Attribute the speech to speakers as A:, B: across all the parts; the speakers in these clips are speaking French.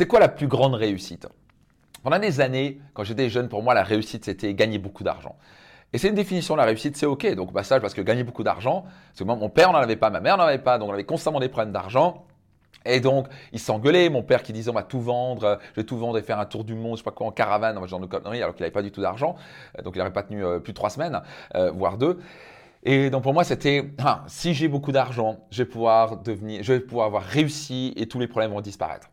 A: C'est quoi la plus grande réussite? Pendant des années, quand j'étais jeune, pour moi, la réussite, c'était gagner beaucoup d'argent. Et c'est une définition de la réussite, c'est OK. Donc, ça, parce que gagner beaucoup d'argent, parce que moi, mon père n'en avait pas, ma mère n'en avait pas, donc on avait constamment des problèmes d'argent. Et donc, il s'engueulait, mon père qui disait on va tout vendre, je vais tout vendre et faire un tour du monde, je sais pas quoi, en caravane, en genre de conneries, alors qu'il n'avait pas du tout d'argent. Euh, donc, il n'aurait pas tenu euh, plus de trois semaines, euh, voire deux. Et donc, pour moi, c'était, ah, si j'ai beaucoup d'argent, je je vais pouvoir avoir réussi et tous les problèmes vont disparaître.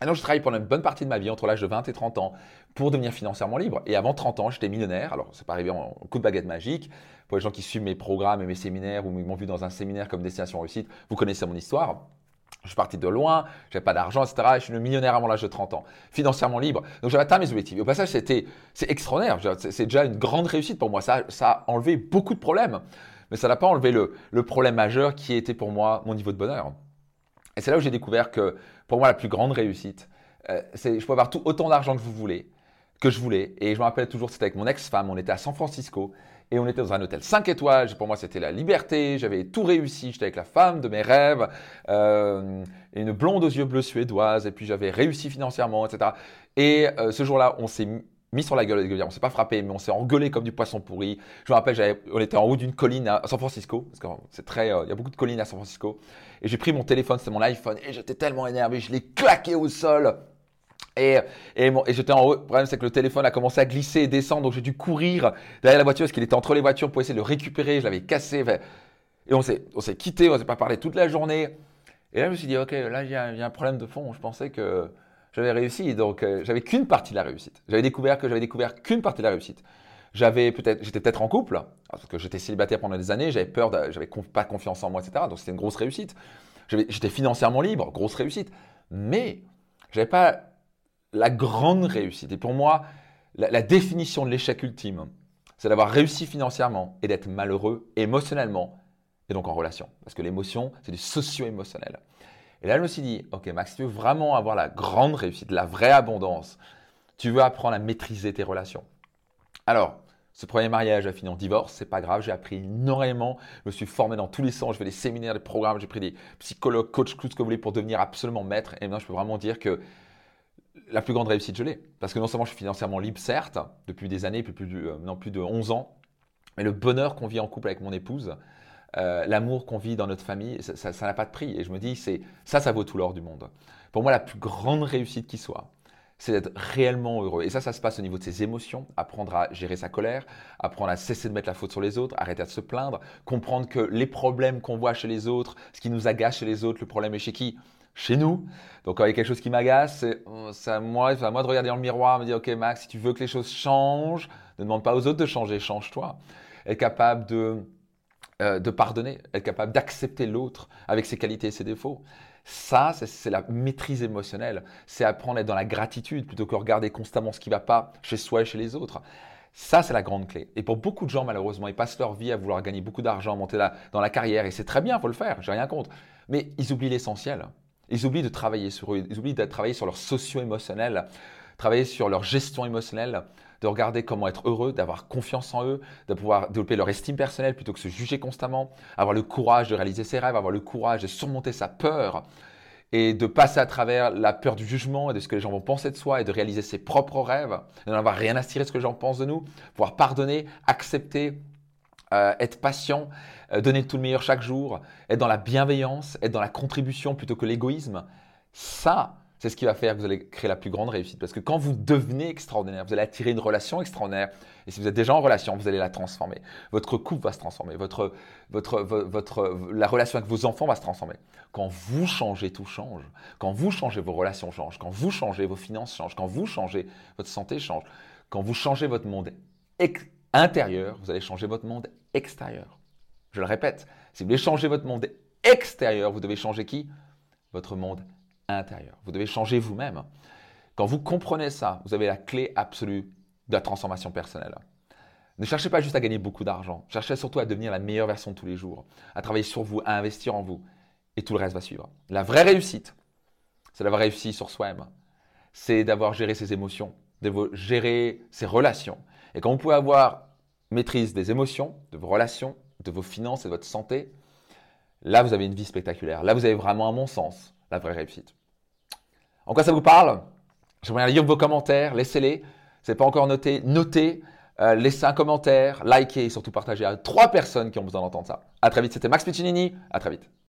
A: Et donc, je travaille pendant une bonne partie de ma vie, entre l'âge de 20 et 30 ans, pour devenir financièrement libre. Et avant 30 ans, j'étais millionnaire. Alors, c'est pas arrivé en coup de baguette magique. Pour les gens qui suivent mes programmes et mes séminaires ou m'ont vu dans un séminaire comme Destination Réussite, vous connaissez mon histoire. Je suis parti de loin, j'avais pas d'argent, etc. je suis le millionnaire avant l'âge de 30 ans, financièrement libre. Donc j'avais atteint mes objectifs. au passage, c'était, c'est extraordinaire. C'est déjà une grande réussite pour moi. Ça, ça a enlevé beaucoup de problèmes, mais ça n'a pas enlevé le, le problème majeur qui était pour moi mon niveau de bonheur. Et c'est là où j'ai découvert que pour moi, la plus grande réussite, euh, c'est je peux avoir tout, autant d'argent que vous voulez, que je voulais. Et je me rappelle toujours, c'était avec mon ex-femme, on était à San Francisco et on était dans un hôtel 5 étoiles. Pour moi, c'était la liberté, j'avais tout réussi, j'étais avec la femme de mes rêves, euh, une blonde aux yeux bleus suédoise, et puis j'avais réussi financièrement, etc. Et euh, ce jour-là, on s'est mis sur la gueule, on s'est pas frappé, mais on s'est engueulé comme du poisson pourri. Je me rappelle, on était en haut d'une colline à San Francisco, parce que c'est très, il y a beaucoup de collines à San Francisco. Et j'ai pris mon téléphone, c'était mon iPhone, et j'étais tellement énervé, je l'ai claqué au sol. Et, et, et j'étais en haut. Le problème, c'est que le téléphone a commencé à glisser et descendre, donc j'ai dû courir derrière la voiture parce qu'il était entre les voitures pour essayer de le récupérer. Je l'avais cassé. Et on s'est, on quitté, on s'est pas parlé toute la journée. Et là, je me suis dit, ok, là, il y, a, un problème de fond. Je pensais que j'avais réussi, donc euh, j'avais qu'une partie de la réussite. J'avais découvert que j'avais découvert qu'une partie de la réussite. J'avais peut-être, j'étais peut-être en couple parce que j'étais célibataire pendant des années. J'avais peur, j'avais pas confiance en moi, etc. Donc c'était une grosse réussite. J'étais financièrement libre, grosse réussite. Mais j'avais pas la grande réussite. Et pour moi, la, définition de l'échec ultime, c'est d'avoir réussi financièrement et d'être malheureux émotionnellement et donc en relation. Parce que l'émotion, c'est du socio-émotionnel. Et là, je me suis dit, OK, Max, tu veux vraiment avoir la grande réussite, la vraie abondance, tu veux apprendre à maîtriser tes relations. Alors, ce premier mariage a fini en divorce, c'est pas grave, j'ai appris énormément, je me suis formé dans tous les sens, je fais des séminaires, des programmes, j'ai pris des psychologues, coachs, tout ce que vous voulez pour devenir absolument maître. Et maintenant, je peux vraiment dire que la plus grande réussite, je l'ai. Parce que non seulement je suis financièrement libre, certes, depuis des années, depuis plus euh, plus de 11 ans, mais le bonheur qu'on vit en couple avec mon épouse, euh, l'amour qu'on vit dans notre famille, ça n'a pas de prix. Et je me dis, c'est ça, ça vaut tout l'or du monde. Pour moi, la plus grande réussite qui soit, c'est d'être réellement heureux. Et ça, ça se passe au niveau de ses émotions, apprendre à gérer sa colère, apprendre à cesser de mettre la faute sur les autres, arrêter de se plaindre, comprendre que les problèmes qu'on voit chez les autres, ce qui nous agace chez les autres, le problème est chez qui? Chez nous. Donc quand il y a quelque chose qui m'agace, c'est à moi, moi de regarder dans le miroir, me dire, OK Max, si tu veux que les choses changent, ne demande pas aux autres de changer, change-toi. Être capable de, euh, de pardonner, être capable d'accepter l'autre avec ses qualités et ses défauts. Ça, c'est la maîtrise émotionnelle. C'est apprendre à être dans la gratitude plutôt que regarder constamment ce qui ne va pas chez soi et chez les autres. Ça, c'est la grande clé. Et pour beaucoup de gens, malheureusement, ils passent leur vie à vouloir gagner beaucoup d'argent, monter dans la carrière, et c'est très bien, il faut le faire, j'ai rien contre. Mais ils oublient l'essentiel. Ils oublient de travailler sur eux, ils oublient de travailler sur leur socio-émotionnel, travailler sur leur gestion émotionnelle, de regarder comment être heureux, d'avoir confiance en eux, de pouvoir développer leur estime personnelle plutôt que se juger constamment, avoir le courage de réaliser ses rêves, avoir le courage de surmonter sa peur et de passer à travers la peur du jugement et de ce que les gens vont penser de soi et de réaliser ses propres rêves, de n'en avoir rien à cirer de ce que les gens pensent de nous, pouvoir pardonner, accepter, euh, être patient, euh, donner tout le meilleur chaque jour, être dans la bienveillance, être dans la contribution plutôt que l'égoïsme. Ça, c'est ce qui va faire que vous allez créer la plus grande réussite. Parce que quand vous devenez extraordinaire, vous allez attirer une relation extraordinaire. Et si vous êtes déjà en relation, vous allez la transformer. Votre couple va se transformer. Votre, votre, votre, la relation avec vos enfants va se transformer. Quand vous changez, tout change. Quand vous changez, vos relations changent. Quand vous changez, vos finances changent. Quand vous changez, votre santé change. Quand vous changez votre monde intérieur, vous allez changer votre monde extérieur. Je le répète, si vous voulez changer votre monde extérieur, vous devez changer qui? Votre monde intérieur. Vous devez changer vous-même. Quand vous comprenez ça, vous avez la clé absolue de la transformation personnelle. Ne cherchez pas juste à gagner beaucoup d'argent, cherchez surtout à devenir la meilleure version de tous les jours, à travailler sur vous, à investir en vous, et tout le reste va suivre. La vraie réussite, c'est d'avoir réussi sur soi-même, c'est d'avoir géré ses émotions, de gérer ses relations. Et quand vous pouvez avoir maîtrise des émotions, de vos relations, de vos finances et de votre santé, là, vous avez une vie spectaculaire. Là, vous avez vraiment, à mon sens, la vraie réussite. En quoi ça vous parle? J'aimerais lire vos commentaires, laissez-les. Si pas encore noté, notez, euh, laissez un commentaire, likez et surtout partagez à trois personnes qui ont besoin d'entendre ça. À très vite, c'était Max Piccinini, à très vite.